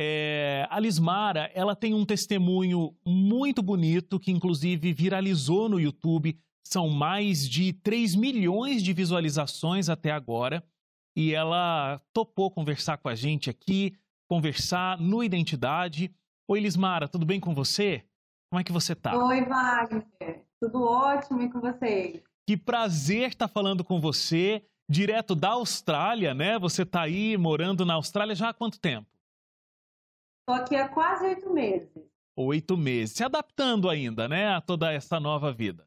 É, a Lismara, ela tem um testemunho muito bonito que inclusive viralizou no YouTube. São mais de 3 milhões de visualizações até agora. E ela topou conversar com a gente aqui, conversar no Identidade. Oi, Lismara, tudo bem com você? Como é que você tá? Oi, Wagner. Tudo ótimo e com vocês? Que prazer estar falando com você, direto da Austrália, né? Você está aí morando na Austrália já há quanto tempo? Estou aqui há quase oito meses. Oito meses. Se adaptando ainda, né? A toda essa nova vida.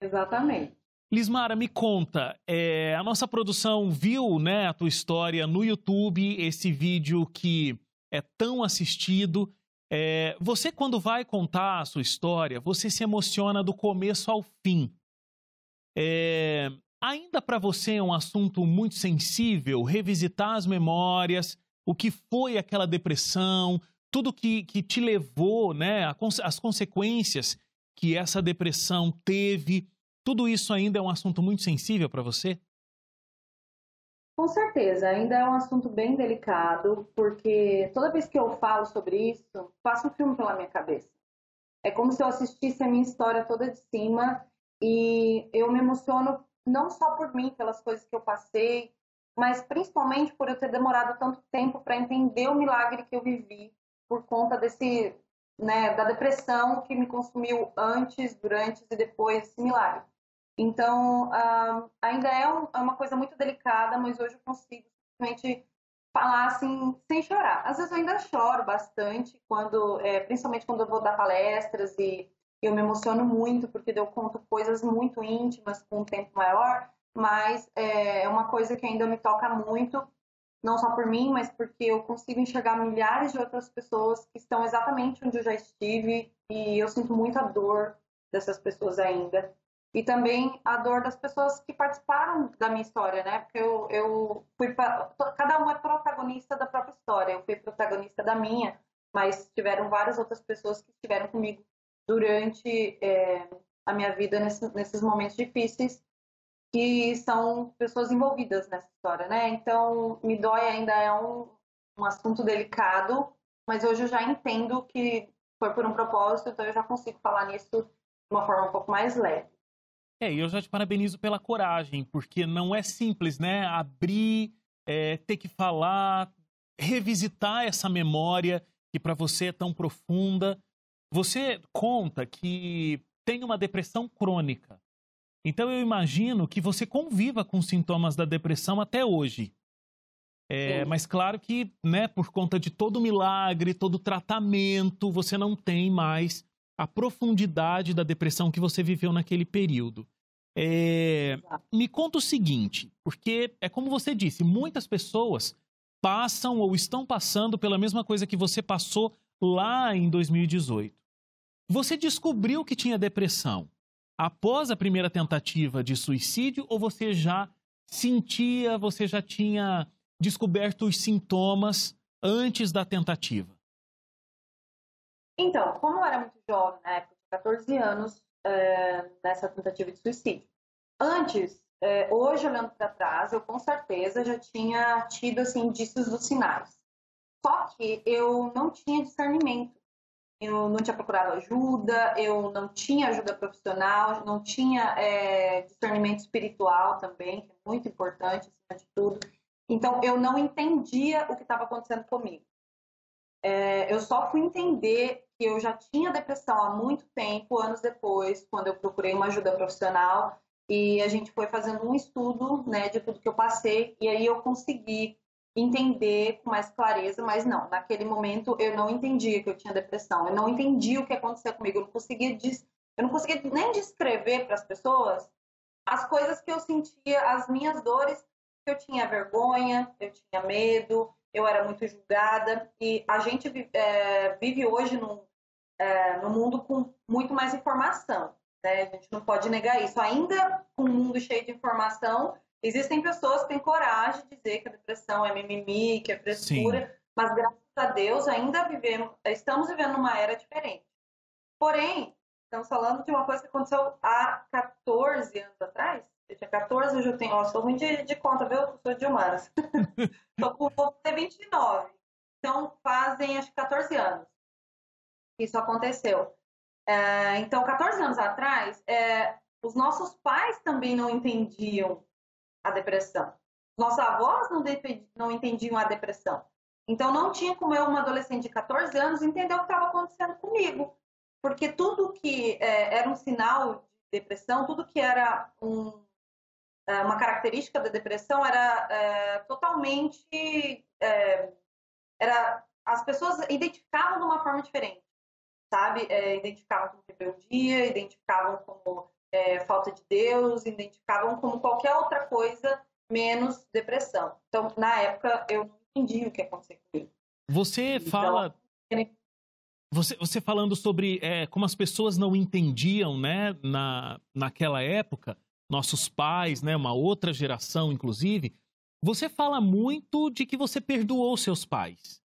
Exatamente. Lismara, me conta, é, a nossa produção viu né, a tua história no YouTube, esse vídeo que é tão assistido. É, você, quando vai contar a sua história, você se emociona do começo ao fim. É, ainda para você é um assunto muito sensível revisitar as memórias, o que foi aquela depressão, tudo que, que te levou, né, as consequências que essa depressão teve. Tudo isso ainda é um assunto muito sensível para você? Com certeza, ainda é um assunto bem delicado, porque toda vez que eu falo sobre isso, passa um filme pela minha cabeça. É como se eu assistisse a minha história toda de cima e eu me emociono não só por mim, pelas coisas que eu passei, mas principalmente por eu ter demorado tanto tempo para entender o milagre que eu vivi por conta desse, né, da depressão que me consumiu antes, durante e depois desse milagre. Então, uh, ainda é, um, é, uma coisa muito delicada, mas hoje eu consigo simplesmente falar assim, sem chorar. Às vezes eu ainda choro bastante, quando, é, principalmente quando eu vou dar palestras e eu me emociono muito, porque eu conto coisas muito íntimas com um tempo maior, mas é, é uma coisa que ainda me toca muito, não só por mim, mas porque eu consigo enxergar milhares de outras pessoas que estão exatamente onde eu já estive e eu sinto muita dor dessas pessoas ainda e também a dor das pessoas que participaram da minha história, né? Porque eu, eu fui cada um é protagonista da própria história. Eu fui protagonista da minha, mas tiveram várias outras pessoas que estiveram comigo durante é, a minha vida nesse, nesses momentos difíceis que são pessoas envolvidas nessa história, né? Então me dói ainda é um, um assunto delicado, mas hoje eu já entendo que foi por um propósito, então eu já consigo falar nisso de uma forma um pouco mais leve. É, e eu já te parabenizo pela coragem, porque não é simples, né? Abrir, é, ter que falar, revisitar essa memória que para você é tão profunda. Você conta que tem uma depressão crônica. Então eu imagino que você conviva com sintomas da depressão até hoje. É, mas claro que, né, por conta de todo o milagre, todo o tratamento, você não tem mais a profundidade da depressão que você viveu naquele período. É, me conta o seguinte, porque é como você disse, muitas pessoas passam ou estão passando pela mesma coisa que você passou lá em 2018. Você descobriu que tinha depressão após a primeira tentativa de suicídio ou você já sentia, você já tinha descoberto os sintomas antes da tentativa? Então, como eu era muito jovem, na época de 14 anos, é, nessa tentativa de suicídio. Antes, é, hoje olhando para trás, eu com certeza já tinha tido assim, indícios dos sinais. Só que eu não tinha discernimento. Eu não tinha procurado ajuda, eu não tinha ajuda profissional, não tinha é, discernimento espiritual também, que é muito importante acima de tudo. Então, eu não entendia o que estava acontecendo comigo. É, eu só fui entender que eu já tinha depressão há muito tempo, anos depois, quando eu procurei uma ajuda profissional e a gente foi fazendo um estudo né, de tudo que eu passei e aí eu consegui entender com mais clareza, mas não, naquele momento eu não entendia que eu tinha depressão, eu não entendia o que acontecia comigo, eu não conseguia, eu não conseguia nem descrever para as pessoas as coisas que eu sentia, as minhas dores, eu tinha vergonha, eu tinha medo, eu era muito julgada e a gente é, vive hoje num, é, no mundo com muito mais informação. Né? A gente não pode negar isso. Ainda com um mundo cheio de informação, existem pessoas que têm coragem de dizer que a depressão é mimimi, que é frescura, Sim. mas graças a Deus ainda vivemos, estamos vivendo uma era diferente. Porém, estamos falando de uma coisa que aconteceu há 14 anos atrás. Eu tinha 14, hoje eu tenho. Ó, sou ruim de, de conta, viu? Eu sou de humanas. Estou com vou ter 29. Então, fazem acho que 14 anos que isso aconteceu. É, então, 14 anos atrás, é, os nossos pais também não entendiam a depressão. Nossos avós não, não entendiam a depressão. Então, não tinha como eu, uma adolescente de 14 anos, entender o que estava acontecendo comigo. Porque tudo que é, era um sinal de depressão, tudo que era um, é, uma característica da depressão era é, totalmente. É, era, as pessoas identificavam de uma forma diferente, sabe? É, identificavam como rebeldia, identificavam como é, falta de Deus, identificavam como qualquer outra coisa menos depressão. Então, na época, eu não entendi o que aconteceu comigo. Você então, fala. Você, você falando sobre é, como as pessoas não entendiam, né, na, naquela época, nossos pais, né, uma outra geração, inclusive, você fala muito de que você perdoou seus pais.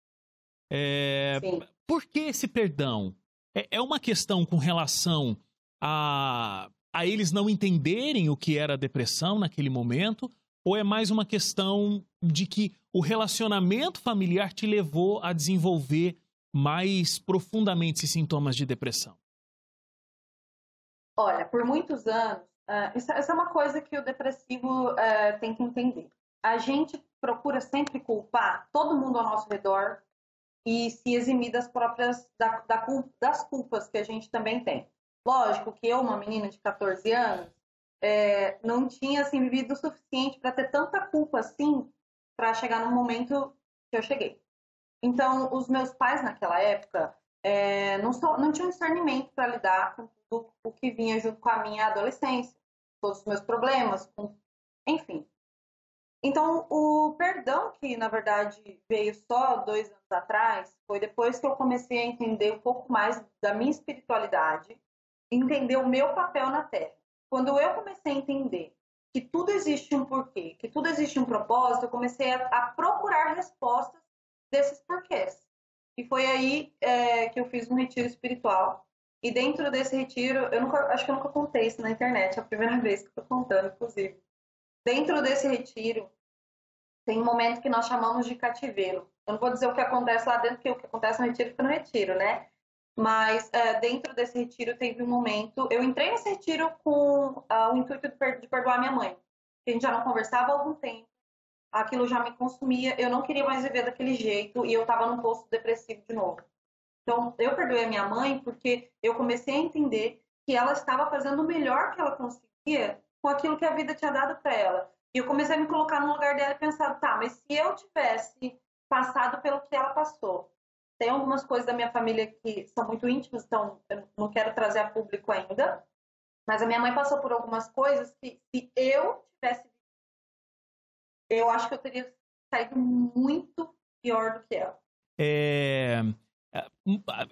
É, por que esse perdão? É, é uma questão com relação a, a eles não entenderem o que era depressão naquele momento? Ou é mais uma questão de que o relacionamento familiar te levou a desenvolver mais profundamente esses sintomas de depressão? Olha, por muitos anos, Uh, isso, é uma coisa que o depressivo uh, tem que entender. A gente procura sempre culpar todo mundo ao nosso redor e se eximir das próprias da, da, das culpas que a gente também tem. Lógico que eu, uma menina de 14 anos, é, não tinha assim, vivido o suficiente para ter tanta culpa assim para chegar no momento que eu cheguei. Então, os meus pais naquela época é, não, só, não tinham discernimento para lidar com tudo o que vinha junto com a minha adolescência, todos os meus problemas, com... enfim. Então, o perdão que, na verdade, veio só dois anos atrás, foi depois que eu comecei a entender um pouco mais da minha espiritualidade, entender o meu papel na Terra. Quando eu comecei a entender que tudo existe um porquê, que tudo existe um propósito, eu comecei a, a procurar respostas desses porquês. E foi aí é, que eu fiz um retiro espiritual. E dentro desse retiro, eu nunca, acho que eu nunca contei isso na internet, é a primeira vez que estou contando, inclusive. Dentro desse retiro, tem um momento que nós chamamos de cativeiro. Eu não vou dizer o que acontece lá dentro, porque o que acontece no retiro fica no retiro, né? Mas é, dentro desse retiro teve um momento. Eu entrei nesse retiro com uh, o intuito de, per de perdoar minha mãe. A gente já não conversava há algum tempo aquilo já me consumia, eu não queria mais viver daquele jeito e eu estava num posto depressivo de novo. Então, eu perdoei a minha mãe porque eu comecei a entender que ela estava fazendo o melhor que ela conseguia com aquilo que a vida tinha dado para ela. E eu comecei a me colocar no lugar dela e pensar, tá, mas se eu tivesse passado pelo que ela passou, tem algumas coisas da minha família que são muito íntimas, então eu não quero trazer a público ainda, mas a minha mãe passou por algumas coisas que se eu tivesse eu acho que eu teria saído muito pior do que ela. É...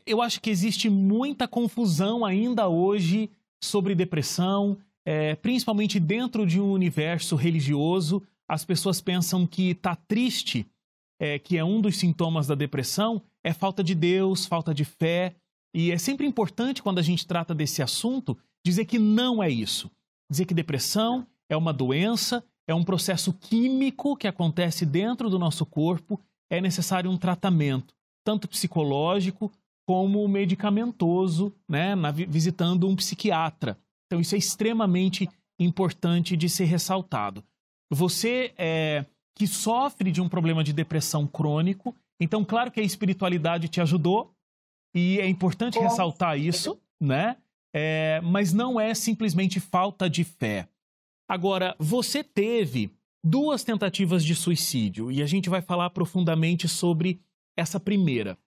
eu acho que existe muita confusão ainda hoje sobre depressão, é, principalmente dentro de um universo religioso. As pessoas pensam que estar tá triste, é, que é um dos sintomas da depressão, é falta de Deus, falta de fé. E é sempre importante, quando a gente trata desse assunto, dizer que não é isso. Dizer que depressão é uma doença é um processo químico que acontece dentro do nosso corpo, é necessário um tratamento, tanto psicológico como medicamentoso, né, na, visitando um psiquiatra. Então, isso é extremamente importante de ser ressaltado. Você é, que sofre de um problema de depressão crônico, então, claro que a espiritualidade te ajudou, e é importante ressaltar isso, né? É, mas não é simplesmente falta de fé. Agora, você teve duas tentativas de suicídio e a gente vai falar profundamente sobre essa primeira.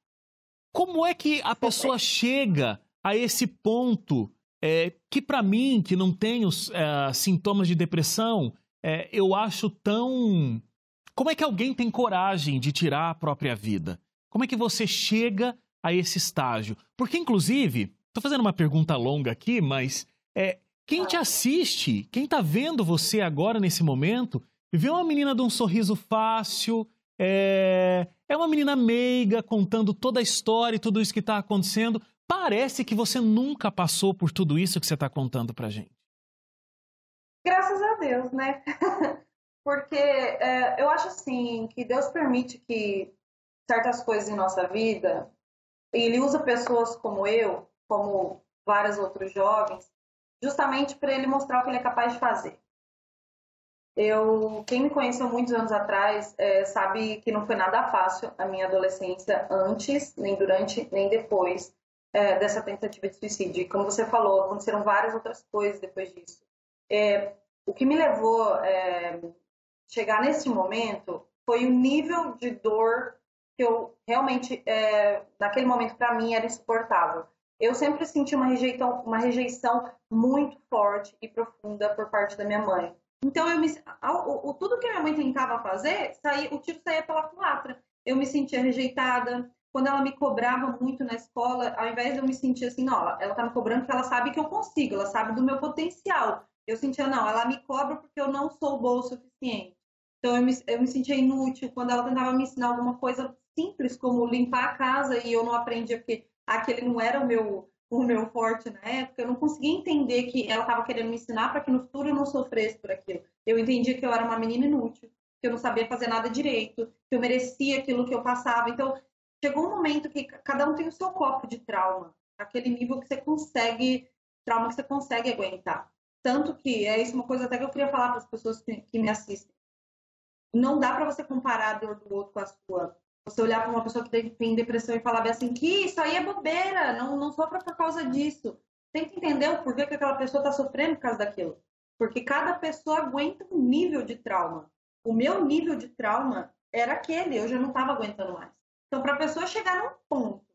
Como é que a pessoa chega a esse ponto é, que, para mim, que não tenho é, sintomas de depressão, é, eu acho tão. Como é que alguém tem coragem de tirar a própria vida? Como é que você chega a esse estágio? Porque, inclusive, estou fazendo uma pergunta longa aqui, mas é, quem te assiste, quem está vendo você agora nesse momento, vê uma menina de um sorriso fácil, é, é uma menina meiga, contando toda a história e tudo isso que está acontecendo. Parece que você nunca passou por tudo isso que você está contando para gente. Graças a Deus, né? Porque é, eu acho assim que Deus permite que certas coisas em nossa vida, ele usa pessoas como eu, como vários outros jovens, justamente para ele mostrar o que ele é capaz de fazer. Eu, quem me conheceu muitos anos atrás é, sabe que não foi nada fácil a minha adolescência antes, nem durante, nem depois é, dessa tentativa de suicídio. E como você falou, aconteceram várias outras coisas depois disso. É, o que me levou é, chegar nesse momento foi o nível de dor que eu realmente, é, naquele momento, para mim, era insuportável. Eu sempre senti uma rejeição, uma rejeição muito forte e profunda por parte da minha mãe. Então, eu me, o, o, tudo que minha mãe tentava fazer, saía, o tiro saía pela culatra. Eu me sentia rejeitada. Quando ela me cobrava muito na escola, ao invés de eu me sentir assim, ela, ela tá me cobrando porque ela sabe que eu consigo, ela sabe do meu potencial. Eu sentia, não, ela me cobra porque eu não sou boa o suficiente. Então, eu me, eu me sentia inútil quando ela tentava me ensinar alguma coisa simples, como limpar a casa, e eu não aprendia porque aquele não era o meu o meu forte na época, eu não conseguia entender que ela estava querendo me ensinar para que no futuro eu não sofresse por aquilo. Eu entendia que eu era uma menina inútil, que eu não sabia fazer nada direito, que eu merecia aquilo que eu passava. Então, chegou um momento que cada um tem o seu copo de trauma, aquele nível que você consegue, trauma que você consegue aguentar. Tanto que é isso uma coisa até que eu queria falar para as pessoas que, que me assistem. Não dá para você comparar a dor do outro com a sua. Você olhar para uma pessoa que tem depressão e falar assim, que isso aí é bobeira, não, não sofra por causa disso. Tem que entender o porquê que aquela pessoa está sofrendo por causa daquilo. Porque cada pessoa aguenta um nível de trauma. O meu nível de trauma era aquele, eu já não estava aguentando mais. Então, para a pessoa chegar num ponto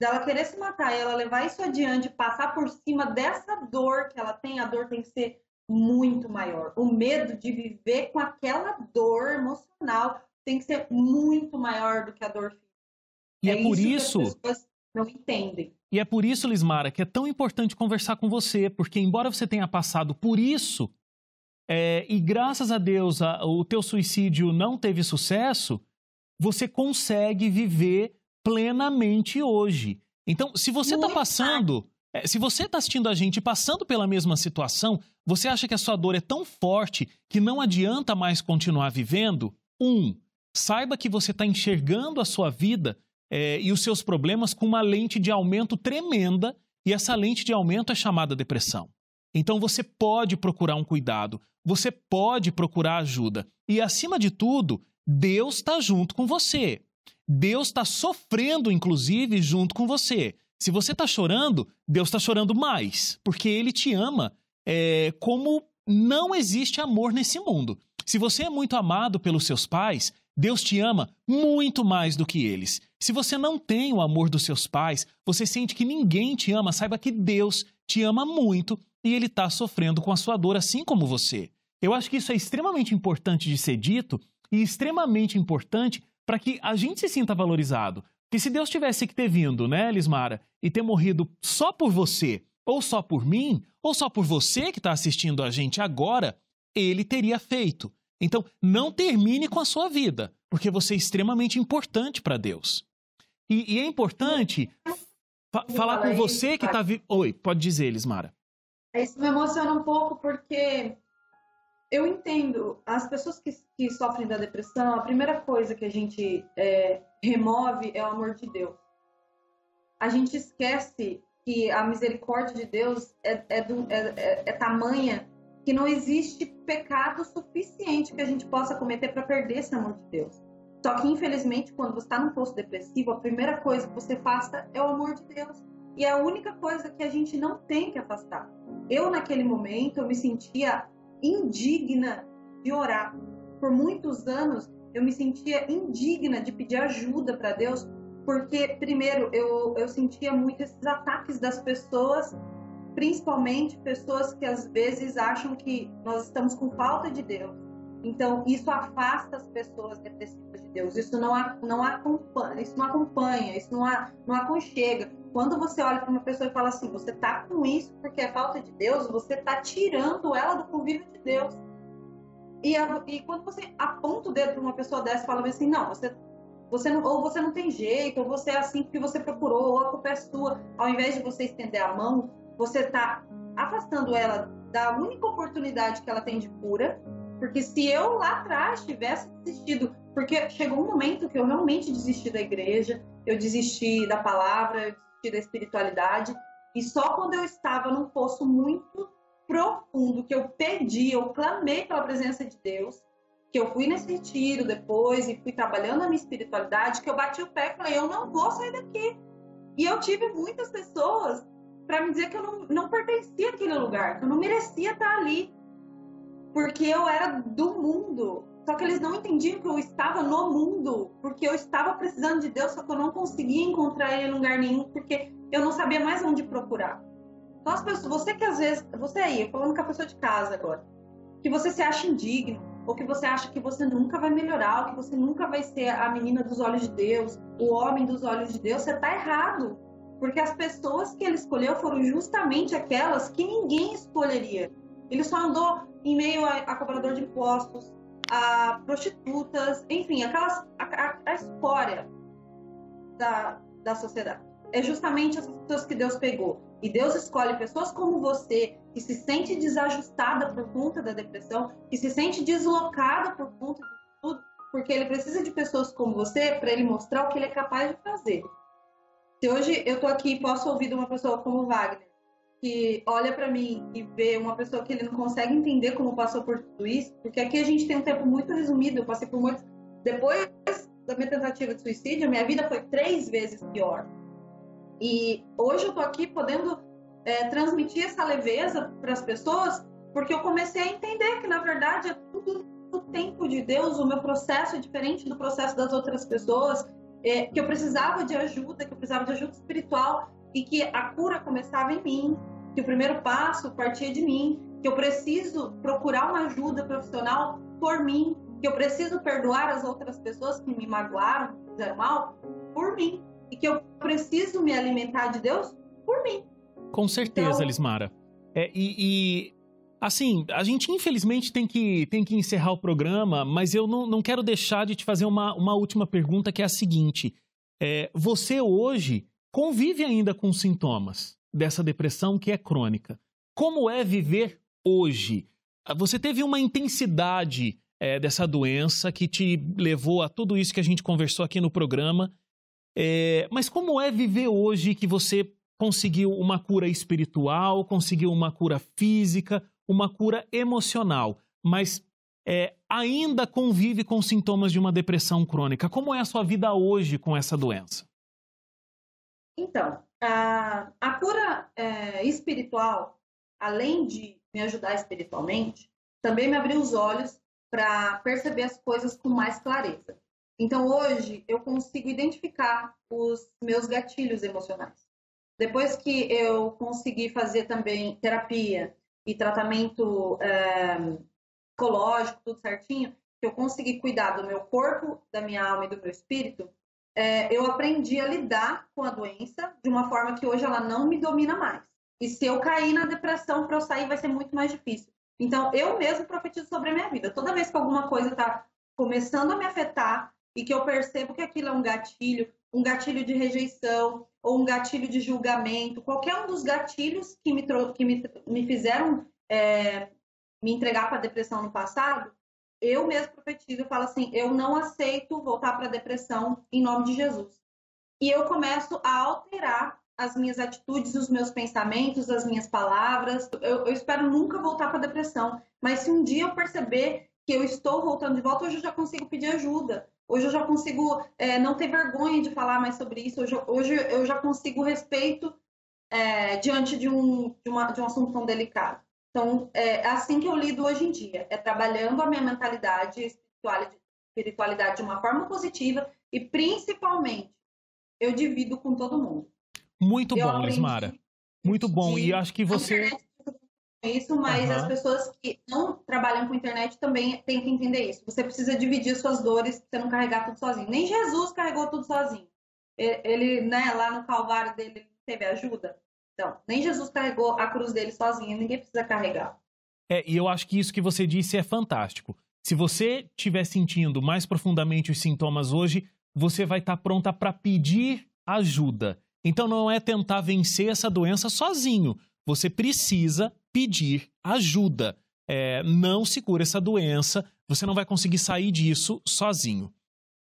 dela querer se matar e ela levar isso adiante, passar por cima dessa dor que ela tem, a dor tem que ser muito maior. O medo de viver com aquela dor emocional tem que ser muito maior do que a dor física. E é, é por isso. isso... Que as pessoas não entendem. E é por isso, Lismara, que é tão importante conversar com você, porque embora você tenha passado por isso, é, e graças a Deus a, o teu suicídio não teve sucesso, você consegue viver plenamente hoje. Então, se você está passando, é, se você está assistindo a gente passando pela mesma situação, você acha que a sua dor é tão forte que não adianta mais continuar vivendo? Um, saiba que você está enxergando a sua vida é, e os seus problemas com uma lente de aumento tremenda, e essa lente de aumento é chamada depressão. Então você pode procurar um cuidado, você pode procurar ajuda. E acima de tudo, Deus está junto com você. Deus está sofrendo, inclusive, junto com você. Se você está chorando, Deus está chorando mais, porque Ele te ama é, como não existe amor nesse mundo. Se você é muito amado pelos seus pais, Deus te ama muito mais do que eles. Se você não tem o amor dos seus pais, você sente que ninguém te ama, saiba que Deus te ama muito e Ele está sofrendo com a sua dor, assim como você. Eu acho que isso é extremamente importante de ser dito e extremamente importante para que a gente se sinta valorizado. Que se Deus tivesse que ter vindo, né, Lismara, e ter morrido só por você, ou só por mim, ou só por você que está assistindo a gente agora, ele teria feito. Então, não termine com a sua vida, porque você é extremamente importante para Deus. E, e, é importante fa falar com você que está. Vi... Oi, pode dizer, Lismara. Isso me emociona um pouco porque eu entendo as pessoas que, que sofrem da depressão, a primeira coisa que a gente é, remove é o amor de Deus. A gente esquece que a misericórdia de Deus é, é, do, é, é, é tamanha que não existe pecado suficiente que a gente possa cometer para perder esse amor de Deus. Só que, infelizmente, quando você está num posto depressivo, a primeira coisa que você faça é o amor de Deus. E é a única coisa que a gente não tem que afastar. Eu, naquele momento, eu me sentia indigna de orar. Por muitos anos, eu me sentia indigna de pedir ajuda para Deus, porque, primeiro, eu, eu sentia muito esses ataques das pessoas principalmente pessoas que às vezes acham que nós estamos com falta de Deus. Então, isso afasta as pessoas depressivas de Deus. Isso não, não acompanha, isso não acompanha, isso não, não aconchega. Quando você olha para uma pessoa e fala assim, você tá com isso porque é falta de Deus, você tá tirando ela do convívio de Deus. E, e quando você aponta o dedo para uma pessoa dessa e fala assim, não, você, você não, ou você não tem jeito, ou você é assim porque você procurou, ou a culpa é sua, ao invés de você estender a mão, você está afastando ela da única oportunidade que ela tem de cura, porque se eu lá atrás tivesse desistido, porque chegou um momento que eu realmente desisti da igreja, eu desisti da palavra, eu da espiritualidade, e só quando eu estava num poço muito profundo, que eu pedi, eu clamei pela presença de Deus, que eu fui nesse retiro depois e fui trabalhando a minha espiritualidade, que eu bati o pé e falei, eu não vou sair daqui. E eu tive muitas pessoas para me dizer que eu não, não pertencia àquele lugar, que eu não merecia estar ali, porque eu era do mundo. Só que eles não entendiam que eu estava no mundo, porque eu estava precisando de Deus, só que eu não conseguia encontrar ele em lugar nenhum, porque eu não sabia mais onde procurar. Então, as pessoas, você que às vezes, você aí, falando com a pessoa de casa agora, que você se acha indigno, ou que você acha que você nunca vai melhorar, ou que você nunca vai ser a menina dos olhos de Deus, o homem dos olhos de Deus, você está errado. Porque as pessoas que ele escolheu foram justamente aquelas que ninguém escolheria. Ele só andou em meio a, a cobrador de impostos, a prostitutas, enfim, aquelas, a, a, a escória da, da sociedade. É justamente as pessoas que Deus pegou. E Deus escolhe pessoas como você, que se sente desajustada por conta da depressão, que se sente deslocada por conta de tudo, porque ele precisa de pessoas como você para ele mostrar o que ele é capaz de fazer. Se hoje eu tô aqui e posso ouvir de uma pessoa como Wagner, que olha para mim e vê uma pessoa que ele não consegue entender como passou por tudo isso, porque aqui a gente tem um tempo muito resumido, eu passei por muitos. Depois da minha tentativa de suicídio, minha vida foi três vezes pior. E hoje eu tô aqui podendo é, transmitir essa leveza para as pessoas, porque eu comecei a entender que, na verdade, é tudo o tempo de Deus, o meu processo é diferente do processo das outras pessoas, é, que eu precisava de ajuda, que eu precisava de ajuda espiritual e que a cura começava em mim, que o primeiro passo partia de mim, que eu preciso procurar uma ajuda profissional por mim, que eu preciso perdoar as outras pessoas que me magoaram, que fizeram mal, por mim, e que eu preciso me alimentar de Deus por mim. Com certeza, então... Lismara. É, e, e, assim, a gente infelizmente tem que, tem que encerrar o programa, mas eu não, não quero deixar de te fazer uma, uma última pergunta, que é a seguinte. É, você hoje convive ainda com sintomas dessa depressão que é crônica. Como é viver hoje? Você teve uma intensidade é, dessa doença que te levou a tudo isso que a gente conversou aqui no programa. É, mas como é viver hoje que você conseguiu uma cura espiritual, conseguiu uma cura física, uma cura emocional, mas é, ainda convive com sintomas de uma depressão crônica? Como é a sua vida hoje com essa doença? Então, a, cura é, espiritual, além de me ajudar espiritualmente, também me abriu os olhos para perceber as coisas com mais clareza. Então, hoje, eu consigo identificar os meus gatilhos emocionais. Depois que eu consegui fazer também terapia e tratamento é, psicológico, tudo certinho, que eu consegui cuidar do meu corpo, da minha alma e do meu espírito, é, eu aprendi a lidar com a doença de uma forma que hoje ela não me domina mais. E se eu cair na depressão, para eu sair vai ser muito mais difícil. Então, eu mesmo profetizo sobre a minha vida. Toda vez que alguma coisa está começando a me afetar e que eu percebo que aquilo é um gatilho, um gatilho de rejeição ou um gatilho de julgamento, qualquer um dos gatilhos que me, que me, me fizeram é, me entregar para a depressão no passado, eu mesmo profetizo e falo assim: eu não aceito voltar para a depressão em nome de Jesus. E eu começo a alterar as minhas atitudes, os meus pensamentos, as minhas palavras. Eu, eu espero nunca voltar para a depressão, mas se um dia eu perceber que eu estou voltando de volta, hoje eu já consigo pedir ajuda. Hoje eu já consigo é, não ter vergonha de falar mais sobre isso. Hoje, hoje eu já consigo respeito é, diante de um, de, uma, de um assunto tão delicado. Então, é assim que eu lido hoje em dia, é trabalhando a minha mentalidade espiritualidade, espiritualidade de uma forma positiva e, principalmente, eu divido com todo mundo. Muito eu bom, Lismara. Muito bom. E acho que você. Isso, mas uhum. as pessoas que não trabalham com internet também têm que entender isso. Você precisa dividir suas dores, você não carregar tudo sozinho. Nem Jesus carregou tudo sozinho. Ele, né, lá no Calvário dele, teve ajuda. Então, nem Jesus carregou a cruz dele sozinho, ninguém precisa carregar. É, e eu acho que isso que você disse é fantástico. Se você estiver sentindo mais profundamente os sintomas hoje, você vai estar pronta para pedir ajuda. Então não é tentar vencer essa doença sozinho. Você precisa pedir ajuda. é, não se cura essa doença, você não vai conseguir sair disso sozinho.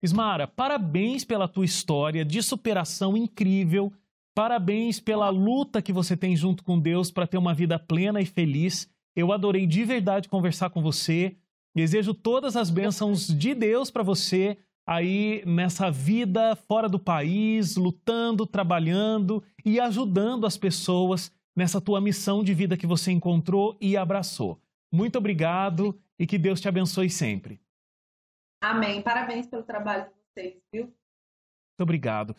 Ismara, parabéns pela tua história de superação incrível, parabéns pela luta que você tem junto com Deus para ter uma vida plena e feliz. Eu adorei de verdade conversar com você. Desejo todas as bênçãos de Deus para você aí nessa vida fora do país, lutando, trabalhando e ajudando as pessoas nessa tua missão de vida que você encontrou e abraçou. Muito obrigado e que Deus te abençoe sempre. Amém. Parabéns pelo trabalho de vocês, viu? Muito obrigado.